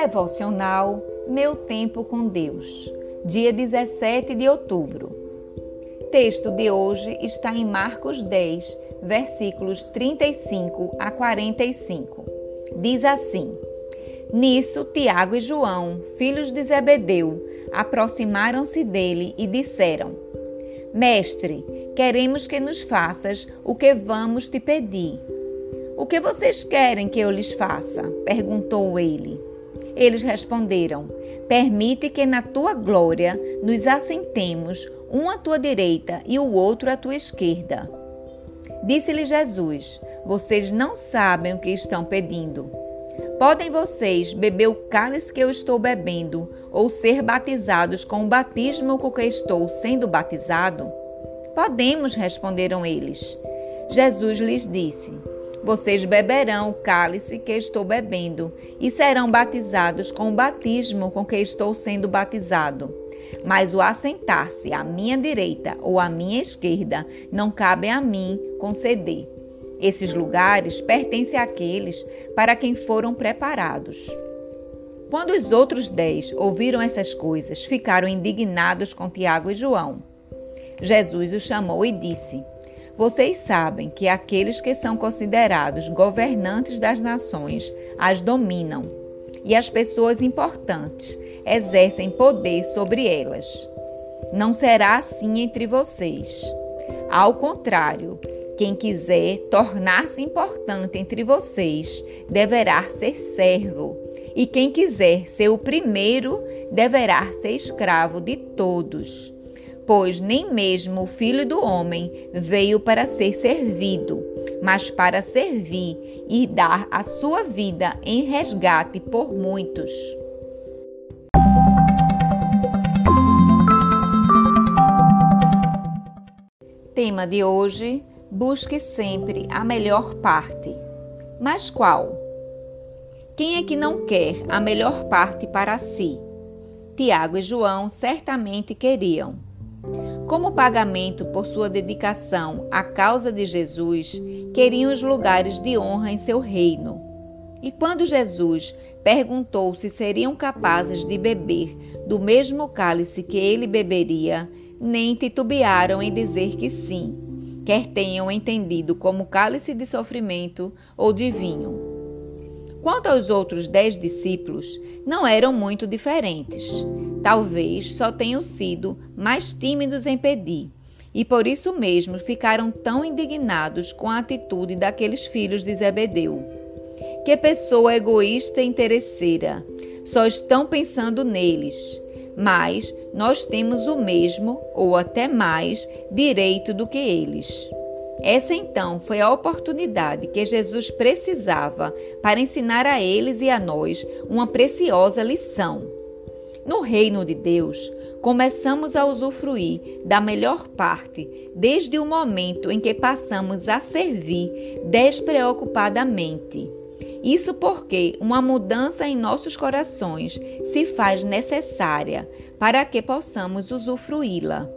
Devocional Meu Tempo com Deus, dia 17 de outubro. Texto de hoje está em Marcos 10, versículos 35 a 45. Diz assim: Nisso, Tiago e João, filhos de Zebedeu, aproximaram-se dele e disseram: Mestre, queremos que nos faças o que vamos te pedir. O que vocês querem que eu lhes faça? perguntou ele. Eles responderam: Permite que na tua glória nos assentemos, um à tua direita e o outro à tua esquerda. Disse-lhe Jesus: Vocês não sabem o que estão pedindo. Podem vocês beber o cálice que eu estou bebendo, ou ser batizados com o batismo com que estou sendo batizado? Podemos, responderam eles. Jesus lhes disse: vocês beberão o cálice que estou bebendo e serão batizados com o batismo com que estou sendo batizado. Mas o assentar-se à minha direita ou à minha esquerda não cabe a mim conceder. Esses lugares pertencem àqueles para quem foram preparados. Quando os outros dez ouviram essas coisas, ficaram indignados com Tiago e João. Jesus os chamou e disse: vocês sabem que aqueles que são considerados governantes das nações as dominam e as pessoas importantes exercem poder sobre elas. Não será assim entre vocês. Ao contrário, quem quiser tornar-se importante entre vocês deverá ser servo, e quem quiser ser o primeiro deverá ser escravo de todos pois nem mesmo o Filho do Homem veio para ser servido, mas para servir e dar a sua vida em resgate por muitos. Tema de hoje: busque sempre a melhor parte. Mas qual? Quem é que não quer a melhor parte para si? Tiago e João certamente queriam. Como pagamento por sua dedicação à causa de Jesus, queriam os lugares de honra em seu reino. E quando Jesus perguntou se seriam capazes de beber do mesmo cálice que ele beberia, nem titubearam em dizer que sim, quer tenham entendido como cálice de sofrimento ou de vinho. Quanto aos outros dez discípulos, não eram muito diferentes. Talvez só tenham sido mais tímidos em pedir, e por isso mesmo ficaram tão indignados com a atitude daqueles filhos de Zebedeu. Que pessoa egoísta e interesseira! Só estão pensando neles. Mas nós temos o mesmo, ou até mais, direito do que eles. Essa então foi a oportunidade que Jesus precisava para ensinar a eles e a nós uma preciosa lição. No reino de Deus, começamos a usufruir da melhor parte desde o momento em que passamos a servir despreocupadamente. Isso porque uma mudança em nossos corações se faz necessária para que possamos usufruí-la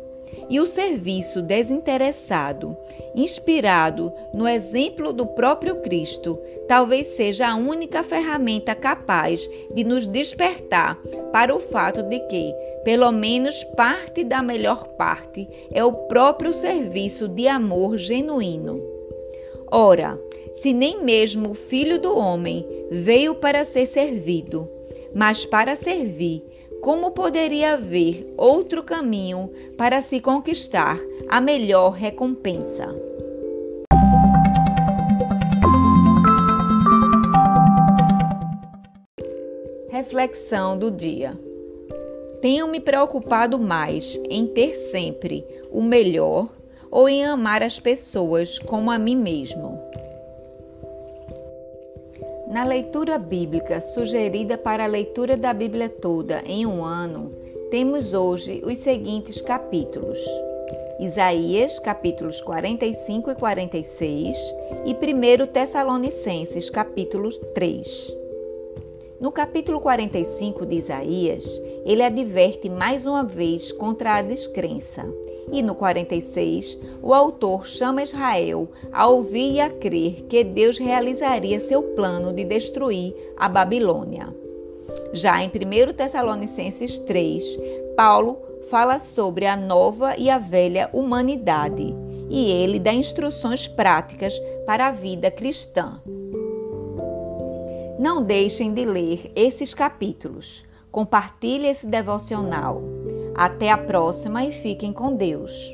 e o serviço desinteressado, inspirado no exemplo do próprio Cristo, talvez seja a única ferramenta capaz de nos despertar para o fato de que, pelo menos parte da melhor parte, é o próprio serviço de amor genuíno. Ora, se nem mesmo o Filho do Homem veio para ser servido, mas para servir como poderia haver outro caminho para se conquistar a melhor recompensa? Reflexão do dia. Tenho me preocupado mais em ter sempre o melhor ou em amar as pessoas como a mim mesmo? Na leitura bíblica sugerida para a leitura da Bíblia toda em um ano, temos hoje os seguintes capítulos: Isaías, capítulos 45 e 46, e 1 Tessalonicenses, capítulo 3. No capítulo 45 de Isaías, ele adverte mais uma vez contra a descrença e no 46, o autor chama Israel a ouvir e a crer que Deus realizaria seu plano de destruir a Babilônia. Já em 1 Tessalonicenses 3, Paulo fala sobre a nova e a velha humanidade e ele dá instruções práticas para a vida cristã. Não deixem de ler esses capítulos. Compartilhe esse devocional. Até a próxima e fiquem com Deus.